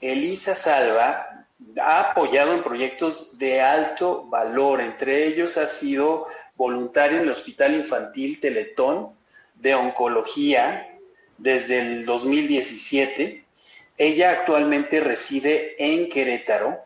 Elisa Salva ha apoyado en proyectos de alto valor, entre ellos ha sido voluntaria en el Hospital Infantil Teletón de Oncología desde el 2017. Ella actualmente reside en Querétaro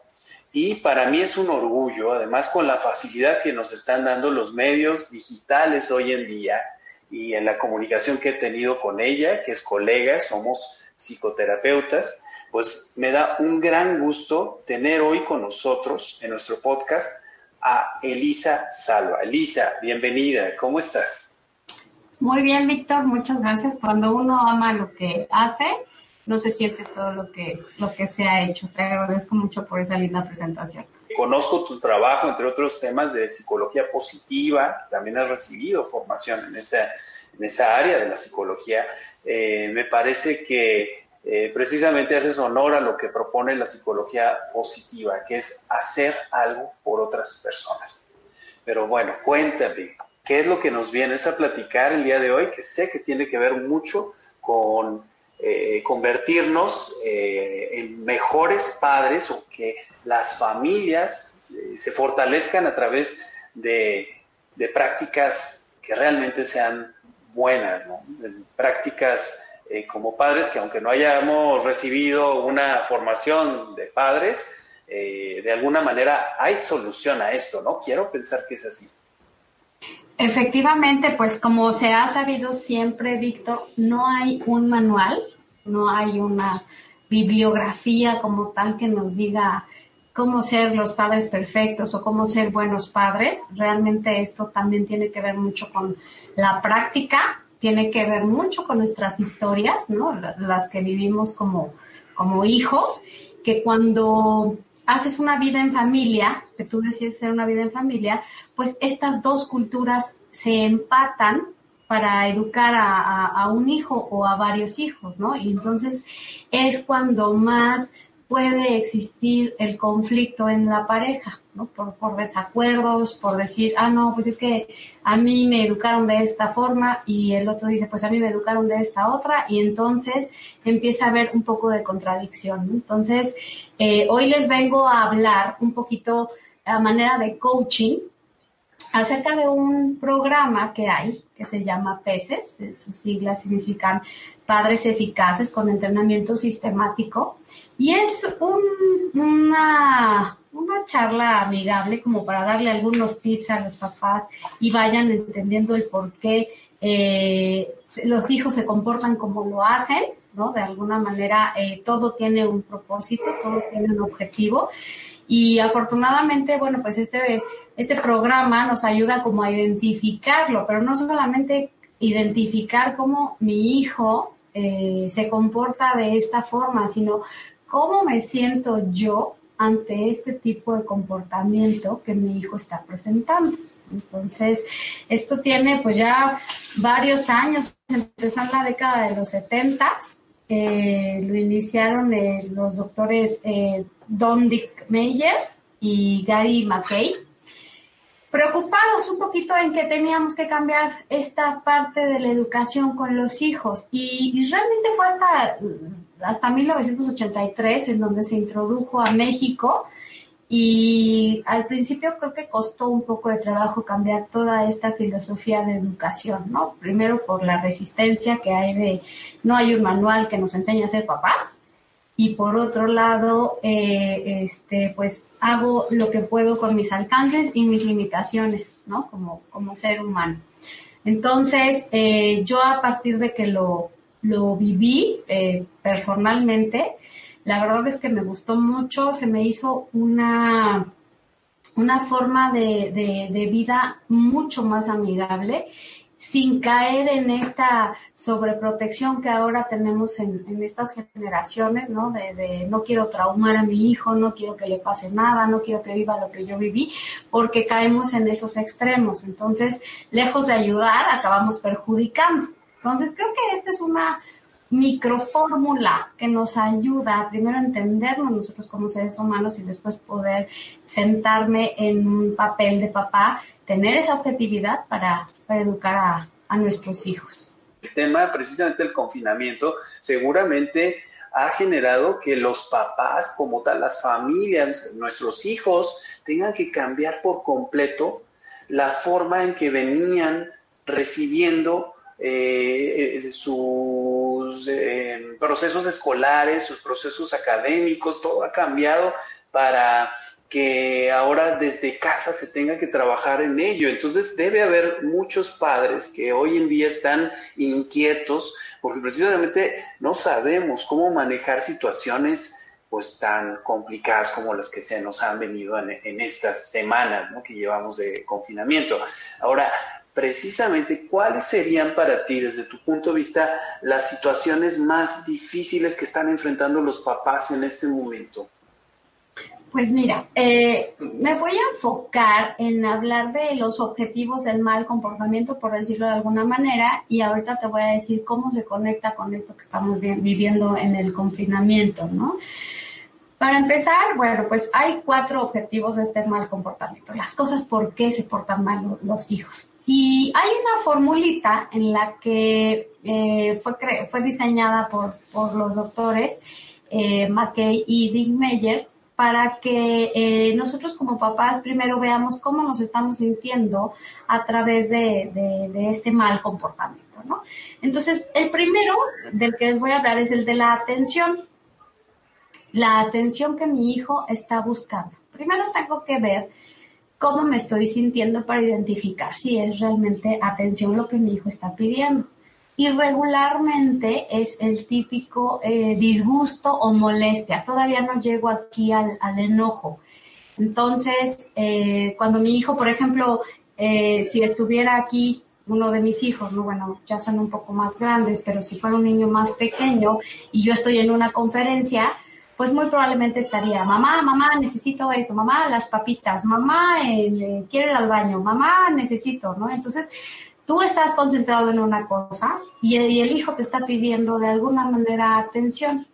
y para mí es un orgullo, además con la facilidad que nos están dando los medios digitales hoy en día y en la comunicación que he tenido con ella, que es colega, somos psicoterapeutas, pues me da un gran gusto tener hoy con nosotros en nuestro podcast a Elisa Salva. Elisa, bienvenida, ¿cómo estás? Muy bien, Víctor, muchas gracias. Cuando uno ama lo que hace, no se siente todo lo que, lo que se ha hecho. Te agradezco mucho por esa linda presentación. Conozco tu trabajo, entre otros temas de psicología positiva, también has recibido formación en esa, en esa área de la psicología. Eh, me parece que eh, precisamente haces honor a lo que propone la psicología positiva, que es hacer algo por otras personas. Pero bueno, cuéntame, ¿qué es lo que nos viene a platicar el día de hoy? Que sé que tiene que ver mucho con eh, convertirnos eh, en mejores padres o que las familias se fortalezcan a través de, prácticas que realmente sean buenas, prácticas como padres que aunque no hayamos recibido una formación de padres, de alguna manera hay solución a esto, ¿no? Quiero pensar que es así. Efectivamente, pues como se ha sabido siempre, Víctor, no hay un manual no hay una bibliografía como tal que nos diga cómo ser los padres perfectos o cómo ser buenos padres. Realmente esto también tiene que ver mucho con la práctica, tiene que ver mucho con nuestras historias, ¿no? Las que vivimos como, como hijos, que cuando haces una vida en familia, que tú decides hacer una vida en familia, pues estas dos culturas se empatan para educar a, un hijo o a varios hijos, ¿no? Y entonces es cuando más puede existir el conflicto en la pareja, ¿no? Por, por, desacuerdos, por decir, ah, no, pues es que a mí me educaron de esta forma y el otro dice, pues a mí me educaron de esta otra y entonces empieza a haber un poco de contradicción. Entonces, eh, hoy les vengo a hablar un poquito a manera de coaching acerca de un programa que hay que se llama PECES, sus siglas significan Padres Eficaces con Entrenamiento Sistemático, y es una, una charla amigable como para darle algunos tips a los papás y vayan entendiendo el por qué eh, los hijos se comportan como lo hacen, ¿no? De alguna manera eh, todo tiene un propósito, todo tiene un objetivo. Y afortunadamente, bueno, pues este este programa nos ayuda como a identificarlo, pero no solamente identificar cómo mi hijo eh, se comporta de esta forma, sino cómo me siento yo ante este tipo de comportamiento que mi hijo está presentando. Entonces, esto tiene pues ya varios años, empezó en la década de los 70, eh, lo iniciaron eh, los doctores Don Dick Meyer y Gary McKay. Preocupados un poquito en que teníamos que cambiar esta parte de la educación con los hijos. Y, realmente fue hasta, hasta 1983 en donde se introdujo a México. Y al principio creo que costó un poco de trabajo cambiar toda esta filosofía de educación, ¿no? Primero por la resistencia que hay de no hay un manual que nos enseñe a ser papás y por otro lado, eh, este, pues hago lo que puedo con mis alcances y mis limitaciones, ¿no? Como, como ser humano. Entonces, eh, yo a partir de que lo, lo viví eh, personalmente, la verdad es que me gustó mucho, se me hizo una, una forma de, de, de vida mucho más amigable sin caer en esta sobreprotección que ahora tenemos en, estas generaciones, ¿no? De, no quiero traumar a mi hijo, no quiero que le pase nada, no quiero que viva lo que yo viví, porque caemos en esos extremos. Entonces, lejos de ayudar, acabamos perjudicando. Entonces, creo que esta es una microfórmula que nos ayuda primero a entendernos nosotros como seres humanos y después poder sentarme en un papel de papá tener esa objetividad para, educar a, nuestros hijos. El tema precisamente del confinamiento seguramente ha generado que los papás, como tal, las familias, nuestros hijos, tengan que cambiar por completo la forma en que venían recibiendo eh, sus eh, procesos escolares, sus procesos académicos, todo ha cambiado para que ahora desde casa se tenga que trabajar en ello. Entonces debe haber muchos padres que hoy en día están inquietos porque precisamente no sabemos cómo manejar situaciones pues tan complicadas como las que se nos han venido en, estas semanas que llevamos de confinamiento. Ahora, precisamente, ¿cuáles serían para ti, desde tu punto de vista, las situaciones más difíciles que están enfrentando los papás en este momento? Pues mira, eh, me voy a enfocar en hablar de los objetivos del mal comportamiento, por decirlo de alguna manera, y ahorita te voy a decir cómo se conecta con esto que estamos viviendo en el confinamiento, ¿no? Para empezar, bueno, pues hay cuatro objetivos de este mal comportamiento, las cosas por qué se portan mal los hijos. Y hay una formulita en la que eh, fue, diseñada por, por los doctores eh, McKay y Dick Meyer, para que eh, nosotros como papás primero veamos cómo nos estamos sintiendo a través de, este mal comportamiento, ¿no? Entonces, el primero del que les voy a hablar es el de la atención. La atención que mi hijo está buscando. Primero tengo que ver cómo me estoy sintiendo para identificar si es realmente atención lo que mi hijo está pidiendo y regularmente es el típico eh, disgusto o molestia. Todavía no llego aquí al, enojo. Entonces, eh, cuando mi hijo, por ejemplo, eh, si estuviera aquí uno de mis hijos, no, bueno, ya son un poco más grandes, pero si fuera un niño más pequeño y yo estoy en una conferencia, pues muy probablemente estaría, mamá, mamá, necesito esto, mamá, las papitas, mamá, quiero ir al baño, mamá, necesito, ¿no? Entonces, tú estás concentrado en una cosa y el, hijo te está pidiendo de alguna manera atención.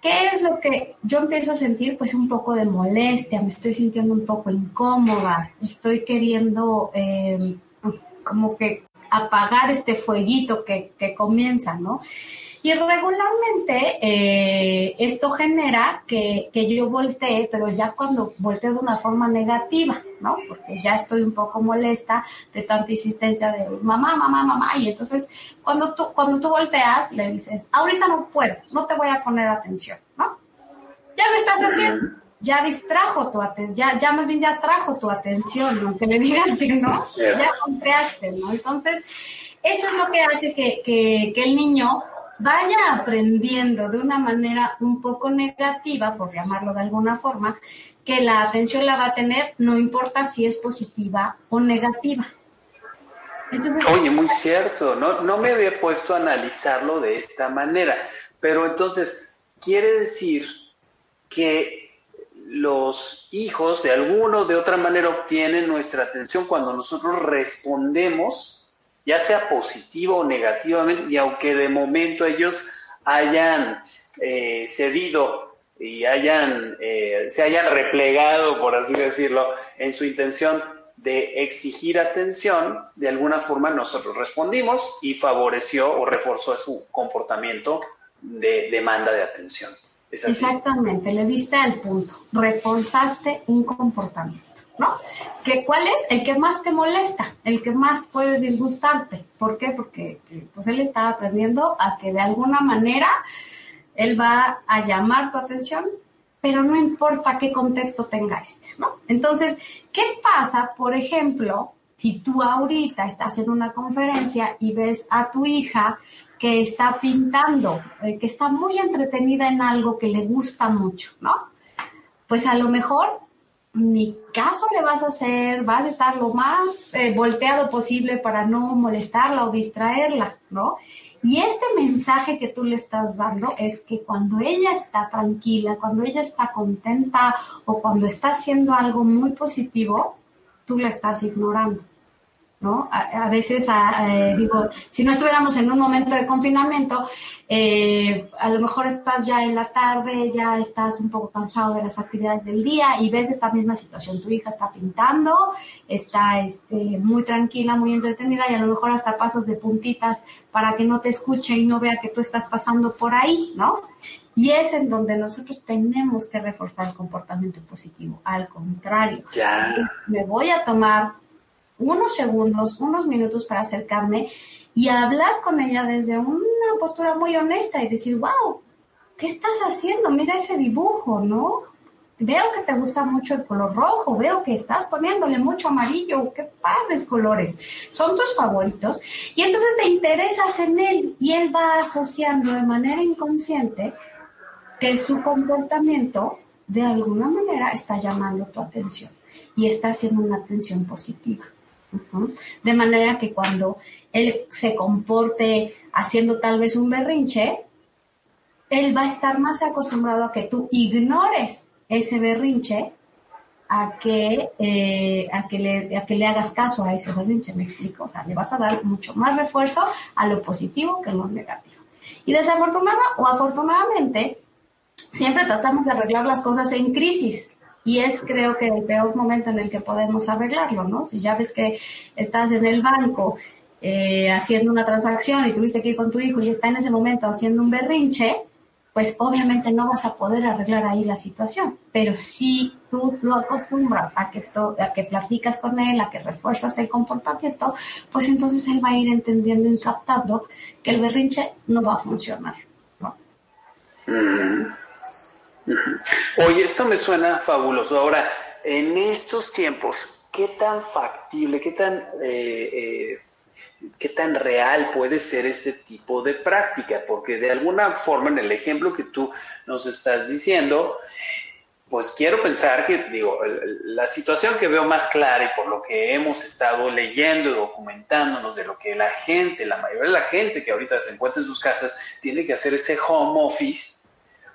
¿Qué es lo que yo empiezo a sentir? Pues un poco de molestia, me estoy sintiendo un poco incómoda, estoy queriendo em, como que apagar este fueguito que, que comienza, ¿no? Y regularmente eh, esto genera que, yo voltee, pero ya cuando volteo de una forma negativa, ¿no? Porque ya estoy un poco molesta de tanta insistencia de mamá, mamá, mamá. Y entonces cuando tú, cuando tú volteas, le dices, ahorita no puedo, no te voy a poner atención, ¿no? Ya me estás haciendo ya distrajo tu atención, ya, ya más bien ya trajo tu atención, aunque le digas que no, ya volteaste, ¿no? Entonces, eso es lo que hace que, que, que el niño vaya aprendiendo de una manera un poco negativa, por llamarlo de alguna forma, que la atención la va a tener, no importa si es positiva o negativa. Oye, muy cierto, no, no me había puesto a analizarlo de esta manera, pero entonces quiere decir que los hijos de alguna o de otra manera obtienen nuestra atención cuando nosotros respondemos ya sea positivo o negativamente, y aunque de momento ellos hayan eh, cedido y hayan, eh, se hayan replegado, por así decirlo, en su intención de exigir atención, de alguna forma nosotros respondimos y favoreció o reforzó su comportamiento de demanda de atención. Exactamente, le diste al punto, reforzaste un comportamiento. ¿no? ¿Que, ¿Cuál es? El que más te molesta, el que más puede disgustarte. ¿Por qué? Porque pues él está aprendiendo a que de alguna manera él va a llamar tu atención, pero no importa qué contexto tenga este, ¿no? Entonces, ¿qué pasa, por ejemplo, si tú ahorita estás en una conferencia y ves a tu hija que está pintando, eh, que está muy entretenida en algo que le gusta mucho, ¿no? Pues a lo mejor ni caso le vas a hacer, vas a estar lo más eh, volteado posible para no molestarla o distraerla, ¿no? Y este mensaje que tú le estás dando es que cuando ella está tranquila, cuando ella está contenta o cuando está haciendo algo muy positivo, tú la estás ignorando. ¿No? A, veces, eh, digo, si no estuviéramos en un momento de confinamiento, eh, a lo mejor estás ya en la tarde, ya estás un poco cansado de las actividades del día y ves esta misma situación. Tu hija está pintando, está este, muy tranquila, muy entretenida y a lo mejor hasta pasas de puntitas para que no te escuche y no vea que tú estás pasando por ahí, ¿no? Y es en donde nosotros tenemos que reforzar el comportamiento positivo. Al contrario, me voy a tomar unos segundos, unos minutos para acercarme y hablar con ella desde una postura muy honesta y decir, wow, ¿qué estás haciendo? Mira ese dibujo, ¿no? Veo que te gusta mucho el color rojo, veo que estás poniéndole mucho amarillo, qué padres colores, son tus favoritos. Y entonces te interesas en él y él va asociando de manera inconsciente que su comportamiento de alguna manera está llamando tu atención y está haciendo una atención positiva. De manera que cuando él se comporte haciendo tal vez un berrinche, él va a estar más acostumbrado a que tú ignores ese berrinche a que, eh, a, que le, a que le hagas caso a ese berrinche, me explico. O sea, le vas a dar mucho más refuerzo a lo positivo que a lo negativo. Y desafortunada o afortunadamente, siempre tratamos de arreglar las cosas en crisis. Y es creo que el peor momento en el que podemos arreglarlo, ¿no? Si ya ves que estás en el banco eh, haciendo una transacción y tuviste que ir con tu hijo y está en ese momento haciendo un berrinche, pues obviamente no vas a poder arreglar ahí la situación. Pero si tú lo acostumbras a que, platicas con él, a que refuerzas el comportamiento, pues entonces él va a ir entendiendo y captando que el berrinche no va a funcionar. ¿no? Oye, esto me suena fabuloso. Ahora, en estos tiempos, ¿qué tan factible, qué tan, eh, eh, qué tan real puede ser ese tipo de práctica? Porque de alguna forma, en el ejemplo que tú nos estás diciendo, pues quiero pensar que, digo, la situación que veo más clara y por lo que hemos estado leyendo y documentándonos de lo que la gente, la mayoría de la gente que ahorita se encuentra en sus casas, tiene que hacer ese home office,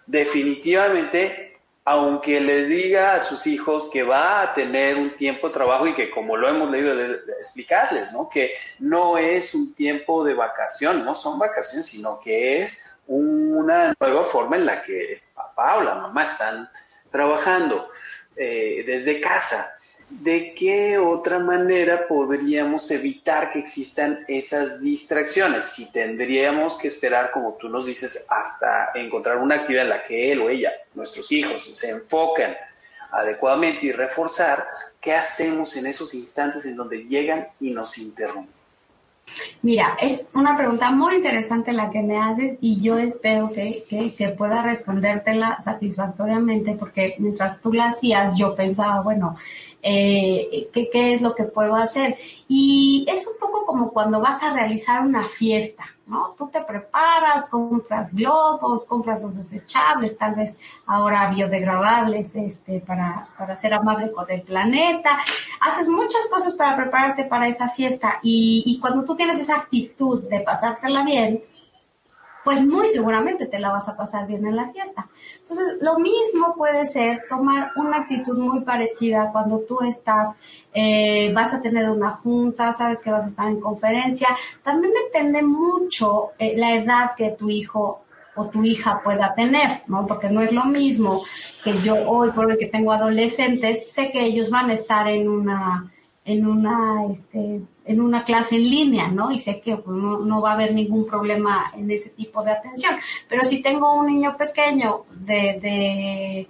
definitivamente, aunque les diga a sus hijos que va a tener un tiempo de trabajo y que como lo hemos leído, explicarles, ¿no? Que no es un tiempo de vacación, no son vacaciones, sino que es una nueva forma en la que papá o la mamá están trabajando eh, desde casa. ¿De qué otra manera podríamos evitar que existan esas distracciones? Si tendríamos que esperar, como tú nos dices, hasta encontrar una actividad en la que él o ella, nuestros hijos, se enfocan adecuadamente y reforzar, ¿qué hacemos en esos instantes en donde llegan y nos interrumpen? Mira, es una pregunta muy interesante la que me haces y yo espero que, que, pueda respondértela satisfactoriamente porque mientras tú la hacías yo pensaba, bueno, eh, ¿qué, ¿qué, es lo que puedo hacer? Y es un poco como cuando vas a realizar una fiesta, ¿no? Tú te preparas, compras globos, compras los desechables, tal vez ahora biodegradables, este, para, para ser amable con el planeta. Haces muchas cosas para prepararte para esa fiesta y, y cuando tú tienes esa actitud de pasártela bien, pues muy seguramente te la vas a pasar bien en la fiesta. Entonces, lo mismo puede ser tomar una actitud muy parecida cuando tú estás, eh, vas a tener una junta, sabes que vas a estar en conferencia. También depende mucho eh, la edad que tu hijo o tu hija pueda tener, ¿no? Porque no es lo mismo que yo hoy, por el que tengo adolescentes, sé que ellos van a estar en una en una, este, en una clase en línea, ¿no? Y sé que pues, no, va a haber ningún problema en ese tipo de atención. Pero si tengo un niño pequeño de, de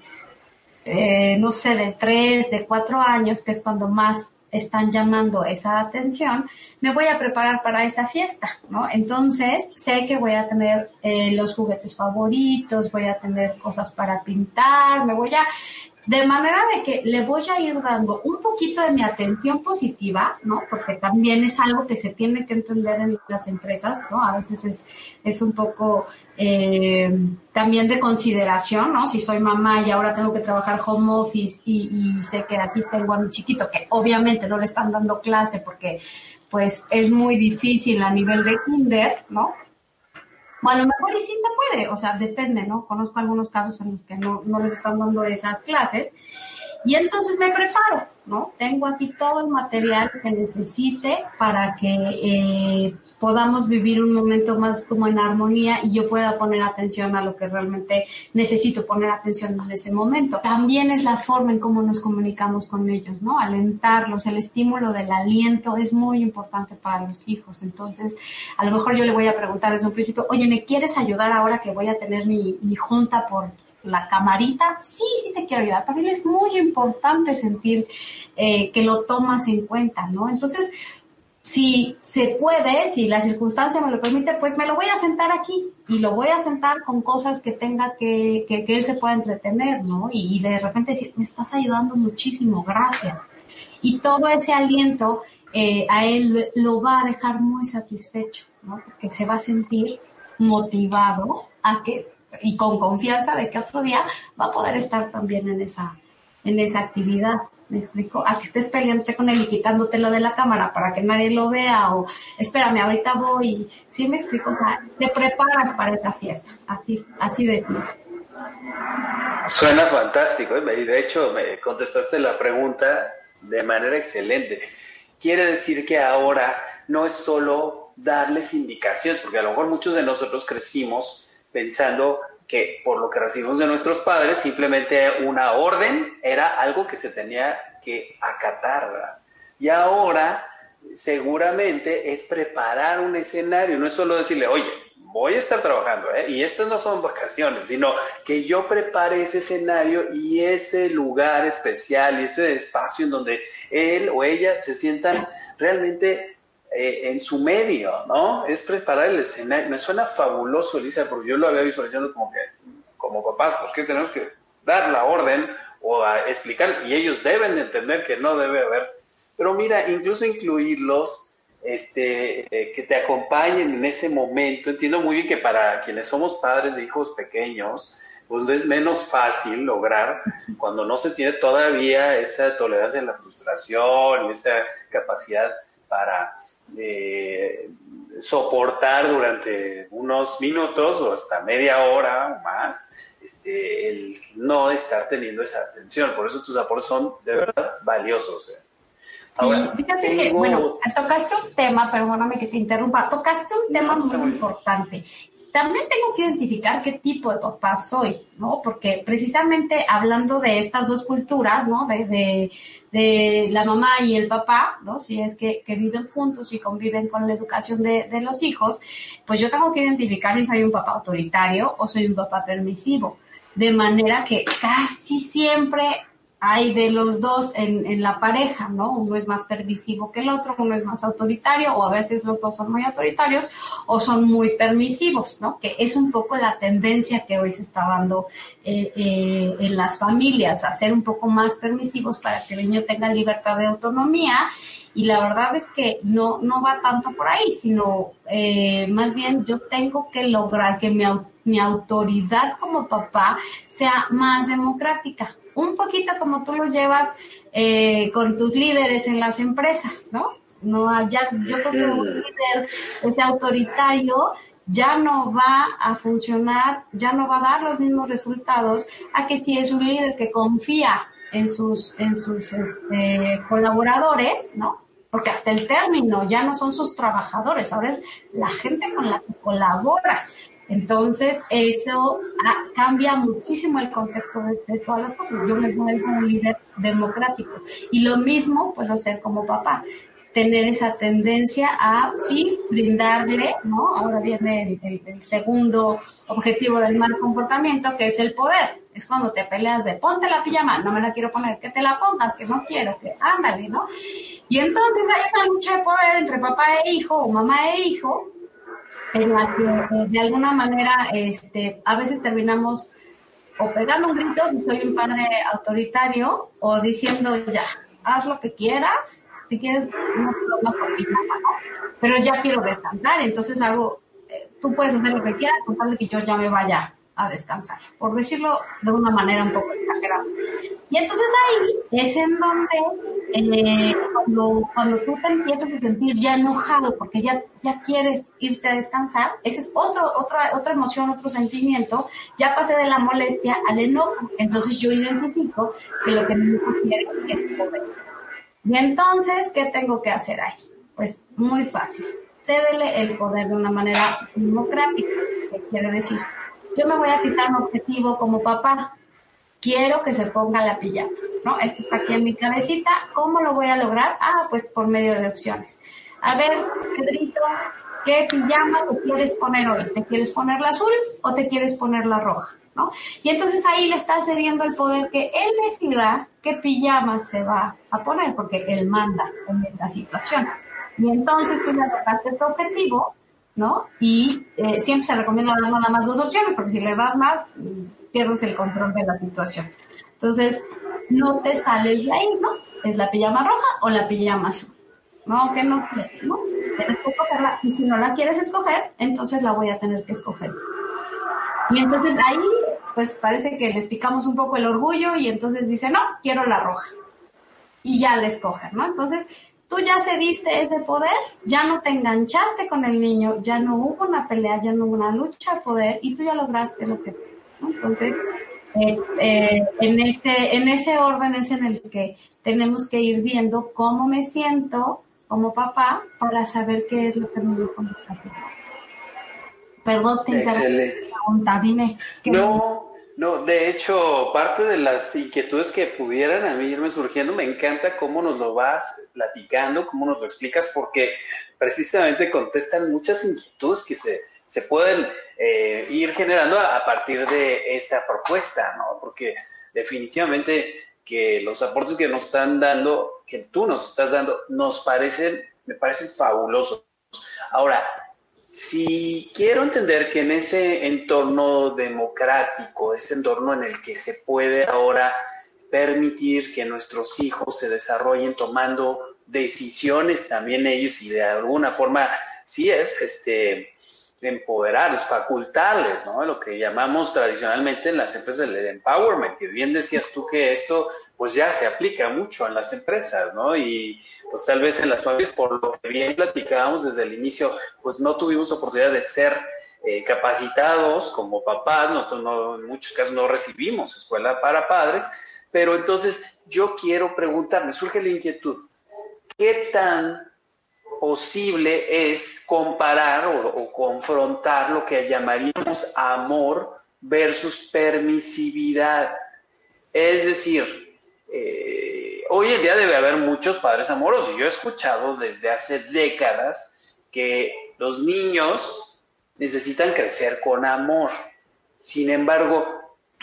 eh, no sé, de tres, de cuatro años, que es cuando más están llamando esa atención, me voy a preparar para esa fiesta, ¿no? Entonces, sé que voy a tener eh, los juguetes favoritos, voy a tener cosas para pintar, me voy a de manera de que le voy a ir dando un poquito de mi atención positiva, ¿no? Porque también es algo que se tiene que entender en las empresas, ¿no? A veces es, es un poco eh, también de consideración, ¿no? Si soy mamá y ahora tengo que trabajar home office y, y sé que aquí tengo a mi chiquito, que obviamente no le están dando clase porque pues es muy difícil a nivel de kinder, ¿no? O a lo mejor y sí se puede, o sea, depende, ¿no? Conozco algunos casos en los que no, no les están dando esas clases. Y entonces me preparo, ¿no? Tengo aquí todo el material que necesite para que eh, podamos vivir un momento más como en armonía y yo pueda poner atención a lo que realmente necesito poner atención en ese momento. También es la forma en cómo nos comunicamos con ellos, ¿no? Alentarlos, el estímulo del aliento es muy importante para los hijos. Entonces, a lo mejor yo le voy a preguntar desde un principio, oye, ¿me quieres ayudar ahora que voy a tener mi, junta por la camarita, sí, sí te quiero ayudar. Para él es muy importante sentir eh, que lo tomas en cuenta, ¿no? Entonces, si se puede, si la circunstancia me lo permite, pues me lo voy a sentar aquí y lo voy a sentar con cosas que tenga que, que, él se pueda entretener, ¿no? Y, de repente decir, me estás ayudando muchísimo, gracias. Y todo ese aliento eh, a él lo va a dejar muy satisfecho, ¿no? Porque se va a sentir motivado a que, y con confianza de que otro día va a poder estar también en esa, en esa actividad. ¿Me explico? A que estés peleándote con él y quitándotelo de la cámara para que nadie lo vea o espérame, ahorita voy. ¿Sí me explico? O sea, te preparas para esa fiesta. Así, así de Suena fantástico ¿eh? y de hecho me contestaste la pregunta de manera excelente. Quiere decir que ahora no es solo darles indicaciones, porque a lo mejor muchos de nosotros crecimos pensando que por lo que recibimos de nuestros padres, simplemente una orden era algo que se tenía que acatar. Y ahora seguramente es preparar un escenario, no es solo decirle, oye, voy a estar trabajando, ¿eh? y estas no son vacaciones, sino que yo prepare ese escenario y ese lugar especial y ese espacio en donde él o ella se sientan realmente eh, en su medio, ¿no? Es preparar el escenario. Me suena fabuloso, Elisa, porque yo lo había visualizado como que, como papás, pues que tenemos que dar la orden o explicar, y ellos deben entender que no debe haber. Pero mira, incluso incluirlos, este, eh, que te acompañen en ese momento. Entiendo muy bien que para quienes somos padres de hijos pequeños, pues es menos fácil lograr cuando no se tiene todavía esa tolerancia a la frustración, esa capacidad para eh, soportar durante unos minutos o hasta media hora o más este, el no estar teniendo esa atención. Por eso tus aportes son de verdad valiosos. ¿eh? sí, fíjate que, bueno, tocaste un tema, perdóname que te interrumpa, tocaste un tema muy importante también tengo que identificar qué tipo de papá soy, ¿no? Porque precisamente hablando de estas dos culturas, ¿no? De, de, la mamá y el papá, ¿no? Si es que, que viven juntos y conviven con la educación de, de, los hijos, pues yo tengo que identificar si soy un papá autoritario o soy un papá permisivo. De manera que casi siempre hay de los dos en, la pareja, ¿no? Uno es más permisivo que el otro, uno es más autoritario, o a veces los dos son muy autoritarios o son muy permisivos, ¿no? Que es un poco la tendencia que hoy se está dando eh, eh, en las familias, a ser un poco más permisivos para que el niño tenga libertad de autonomía. Y la verdad es que no, no va tanto por ahí, sino eh, más bien yo tengo que lograr que mi, mi autoridad como papá sea más democrática un poquito como tú lo llevas eh, con tus líderes en las empresas, ¿no? No, ya, yo creo que un líder, ese autoritario, ya no va a funcionar, ya no va a dar los mismos resultados a que si es un líder que confía en sus, en sus este, colaboradores, ¿no? Porque hasta el término ya no son sus trabajadores, ahora es la gente con la que colaboras. Entonces, eso ah, cambia muchísimo el contexto de, todas las cosas. Yo me vuelvo un líder democrático. Y lo mismo puedo ser como papá. Tener esa tendencia a, sí, brindarle, ¿no? Ahora viene el, segundo objetivo del mal comportamiento, que es el poder. Es cuando te peleas de ponte la pijama, no me la quiero poner, que te la pongas, que no quiero, que ándale, ¿no? Y entonces hay una lucha de poder entre papá e hijo o mamá e hijo, en la que eh, de alguna manera este, a veces terminamos o pegando un grito si soy un padre autoritario o diciendo ya, haz lo que quieras, si quieres no más por mi mamá, pero ya quiero descansar, entonces hago, eh, tú puedes hacer lo que quieras con tal de que yo ya me vaya a descansar, por decirlo de una manera un poco exagerada. Y entonces ahí es en donde eh, cuando, cuando tú te empiezas a sentir ya enojado porque ya, ya quieres irte a descansar, esa es otro, otra, otra emoción, otro sentimiento, ya pasé de la molestia al enojo. Entonces yo identifico que lo que mi hijo quiere es poder. Y entonces, ¿qué tengo que hacer ahí? Pues muy fácil. Cédele el poder de una manera democrática. ¿Qué quiere decir? Yo me voy a fijar un objetivo como papá. Quiero que se ponga la pijama, ¿no? Esto está aquí en mi cabecita. ¿Cómo lo voy a lograr? Ah, pues por medio de opciones. A ver, Pedrito, ¿qué pijama te quieres poner hoy? ¿Te quieres poner la azul o te quieres poner la roja? ¿No? Y entonces ahí le está cediendo el poder que él decida qué pijama se va a poner, porque él manda en esta situación. Y entonces tú le lograste tu objetivo, ¿no? Y eh, siempre se recomienda dar nada más dos opciones, porque si le das más, pierdes el control de la situación. Entonces, no te sales de ahí, ¿no? ¿Es la pijama roja o la pijama azul? No, que no quieres, ¿no? Tienes que. Y si no la quieres escoger, entonces la voy a tener que escoger. Y entonces ahí, pues parece que les picamos un poco el orgullo y entonces dice, no, quiero la roja. Y ya la escogen, ¿no? Entonces, tú ya cediste ese poder, ya no te enganchaste con el niño, ya no hubo una pelea, ya no hubo una lucha de poder y tú ya lograste lo que... ¿no? Entonces, eh, eh, en, ese, en ese orden es en el que tenemos que ir viendo cómo me siento como papá para saber qué es lo que me dijo Perdón, te pregunta, dime. No, no, de hecho, parte de las inquietudes que pudieran a mí irme surgiendo, me encanta cómo nos lo vas platicando, cómo nos lo explicas, porque precisamente contestan muchas inquietudes que se, se pueden eh, ir generando a, partir de esta propuesta, ¿no? Porque definitivamente que los aportes que nos están dando, que tú nos estás dando, nos parecen, me parecen fabulosos. Ahora, si quiero entender que en ese entorno democrático, ese entorno en el que se puede ahora permitir que nuestros hijos se desarrollen tomando decisiones también ellos y de alguna forma sí es este empoderarles, facultarles, ¿no? Lo que llamamos tradicionalmente en las empresas el empowerment, que bien decías tú que esto pues ya se aplica mucho en las empresas, ¿no? Y pues tal vez en las familias, por lo que bien platicábamos desde el inicio, pues no tuvimos oportunidad de ser eh, capacitados como papás, nosotros no, en muchos casos no recibimos escuela para padres, pero entonces yo quiero preguntarme, surge la inquietud, ¿qué tan posible es comparar o, confrontar lo que llamaríamos amor versus permisividad. Es decir, eh, hoy en día debe haber muchos padres amorosos. Yo he escuchado desde hace décadas que los niños necesitan crecer con amor. Sin embargo,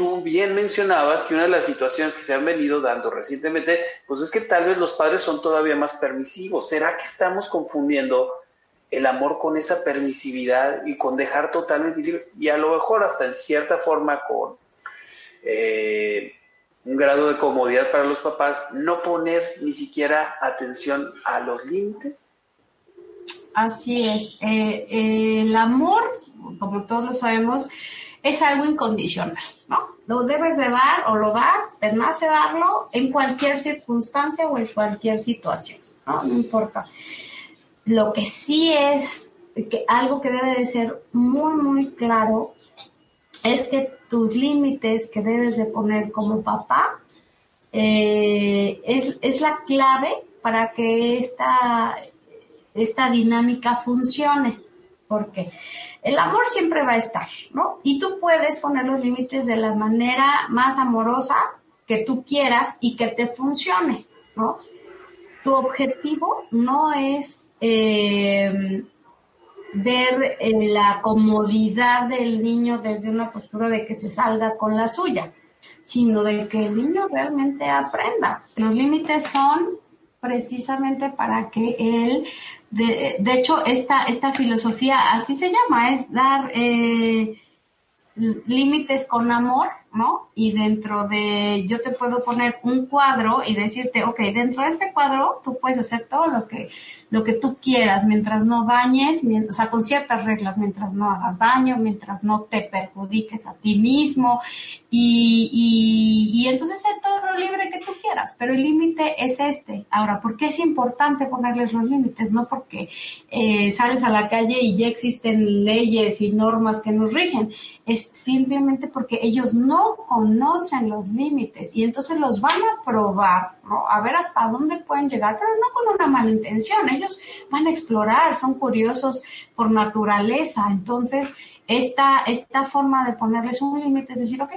tú bien mencionabas que una de las situaciones que se han venido dando recientemente, pues es que tal vez los padres son todavía más permisivos. ¿Será que estamos confundiendo el amor con esa permisividad y con dejar totalmente libres? Y a lo mejor hasta en cierta forma con eh, un grado de comodidad para los papás, no poner ni siquiera atención a los límites. Así es. Eh, el amor, como todos lo sabemos, es algo incondicional, ¿no? Lo debes de dar o lo das, te nace darlo en cualquier circunstancia o en cualquier situación, ¿no? No importa. Lo que sí es que algo que debe de ser muy, muy claro es que tus límites que debes de poner como papá eh, es, es, la clave para que esta, esta dinámica funcione. Porque el amor siempre va a estar, ¿no? Y tú puedes poner los límites de la manera más amorosa que tú quieras y que te funcione, ¿no? Tu objetivo no es eh, ver eh, la comodidad del niño desde una postura de que se salga con la suya, sino de que el niño realmente aprenda. Los límites son precisamente para que él de, de hecho, esta, esta filosofía así se llama, es dar eh, límites con amor ¿no? Y dentro de, yo te puedo poner un cuadro y decirte, ok, dentro de este cuadro tú puedes hacer todo lo que, lo que tú quieras, mientras no dañes, o sea, con ciertas reglas, mientras no hagas daño, mientras no te perjudiques a ti mismo, y, y, entonces sé todo lo libre que tú quieras, pero el límite es este. Ahora, ¿por qué es importante ponerles los límites? No porque eh, sales a la calle y ya existen leyes y normas que nos rigen, es simplemente porque ellos no conocen los límites y entonces los van a probar. A ver hasta dónde pueden llegar, pero no con una mala intención. Ellos van a explorar, son curiosos por naturaleza. Entonces, esta, esta forma de ponerles un límite es decir, ok,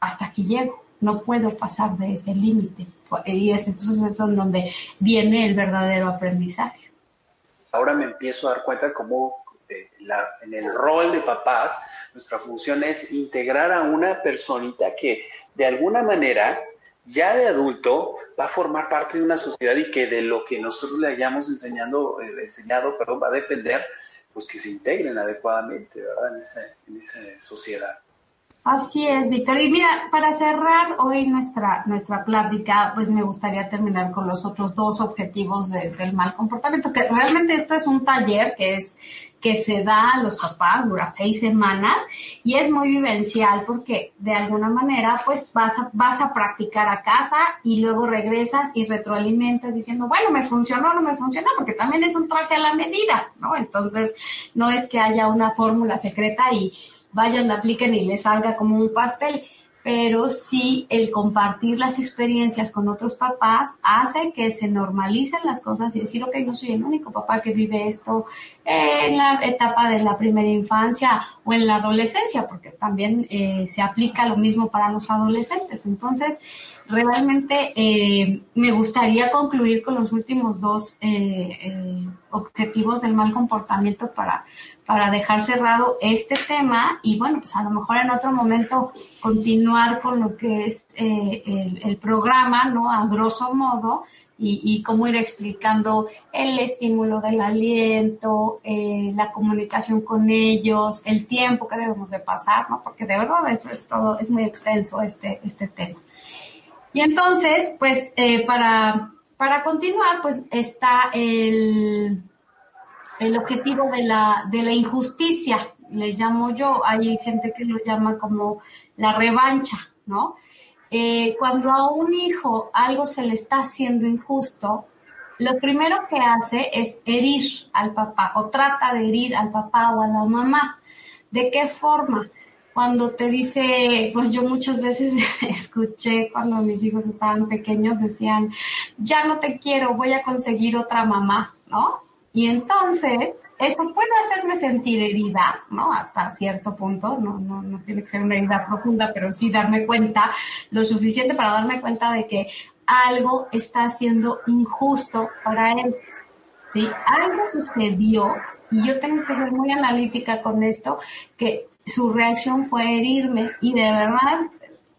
hasta aquí llego, no puedo pasar de ese límite. Y es, entonces es donde viene el verdadero aprendizaje. Ahora me empiezo a dar cuenta cómo en el rol de papás, nuestra función es integrar a una personita que de alguna manera, ya de adulto, va a formar parte de una sociedad y que de lo que nosotros le hayamos enseñando, eh, enseñado, perdón, va a depender, pues que se integren adecuadamente, ¿verdad? En esa, en esa sociedad. Así es, Víctor. Y mira, para cerrar hoy nuestra, nuestra plática, pues me gustaría terminar con los otros dos objetivos del mal comportamiento, que realmente esto es un taller que es que se da a los papás, dura seis semanas y es muy vivencial porque de alguna manera pues vas a, vas a practicar a casa y luego regresas y retroalimentas diciendo, bueno, me funcionó no me funcionó, porque también es un traje a la medida, ¿no? Entonces no es que haya una fórmula secreta y vayan, la apliquen y les salga como un pastel pero sí el compartir las experiencias con otros papás hace que se normalicen las cosas y decir, ok, no soy el único papá que vive esto en la etapa de la primera infancia o en la adolescencia, porque también eh, se aplica lo mismo para los adolescentes. Entonces, realmente eh, me gustaría concluir con los últimos dos eh, objetivos del mal comportamiento para para dejar cerrado este tema y bueno, pues a lo mejor en otro momento continuar con lo que es eh, el, programa, ¿no? A grosso modo y, cómo ir explicando el estímulo del aliento, eh, la comunicación con ellos, el tiempo que debemos de pasar, ¿no? Porque de verdad eso es todo, es muy extenso este, este tema. Y entonces, pues eh, para, para continuar, pues está el el objetivo de la, de la injusticia, le llamo yo, hay gente que lo llama como la revancha, ¿no? Eh, cuando a un hijo algo se le está haciendo injusto, lo primero que hace es herir al papá o trata de herir al papá o a la mamá. ¿De qué forma? Cuando te dice, pues yo muchas veces escuché cuando mis hijos estaban pequeños, decían, ya no te quiero, voy a conseguir otra mamá, ¿no? Y entonces, eso puede hacerme sentir herida, ¿no? Hasta cierto punto, no, no, no tiene que ser una herida profunda, pero sí darme cuenta, lo suficiente para darme cuenta de que algo está siendo injusto para él. ¿sí? Algo sucedió y yo tengo que ser muy analítica con esto, que su reacción fue herirme y de verdad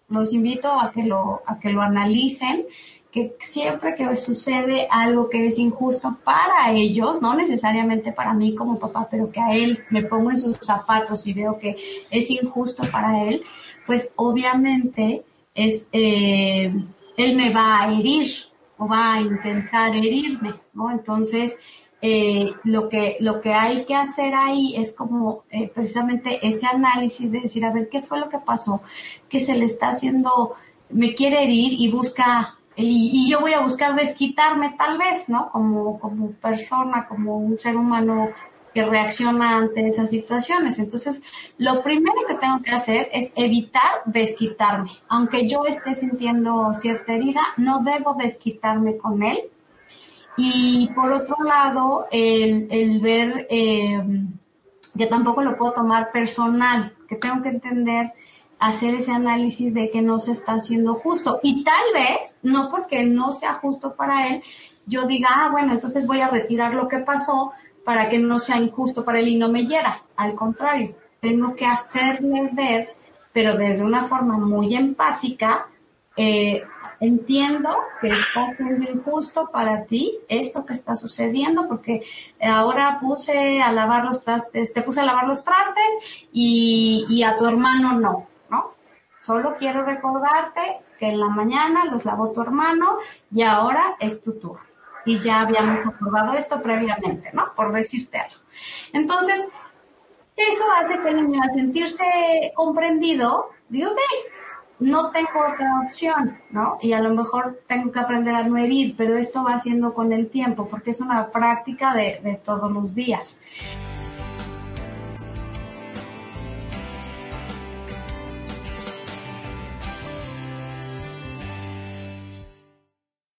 los invito a que lo, a que lo analicen que siempre que sucede algo que es injusto para ellos, no necesariamente para mí como papá, pero que a él me pongo en sus zapatos y veo que es injusto para él, pues obviamente es, eh, él me va a herir o va a intentar herirme, ¿no? Entonces, eh, lo, que, lo que hay que hacer ahí es como eh, precisamente ese análisis de decir, a ver, ¿qué fue lo que pasó? Que se le está haciendo, me quiere herir y busca y, yo voy a buscar desquitarme tal vez, ¿no? Como, como persona, como un ser humano que reacciona ante esas situaciones. Entonces, lo primero que tengo que hacer es evitar desquitarme. Aunque yo esté sintiendo cierta herida, no debo desquitarme con él. Y por otro lado, el, el ver eh, que tampoco lo puedo tomar personal, que tengo que entender hacer ese análisis de que no se está haciendo justo. Y tal vez, no porque no sea justo para él, yo diga, ah, bueno, entonces voy a retirar lo que pasó para que no sea injusto para él y no me hiera. Al contrario, tengo que hacerle ver, pero desde una forma muy empática, eh, entiendo que está siendo injusto para ti esto que está sucediendo, porque ahora puse a lavar los trastes, te puse a lavar los trastes y, a tu hermano no. Solo quiero recordarte que en la mañana los lavó tu hermano y ahora es tu turno. Y ya habíamos acordado esto previamente, ¿no? Por decirte algo. Entonces, eso hace que el niño al sentirse comprendido, digo, ok, no tengo otra opción, ¿no? Y a lo mejor tengo que aprender a no herir, pero esto va haciendo con el tiempo, porque es una práctica de, de todos los días.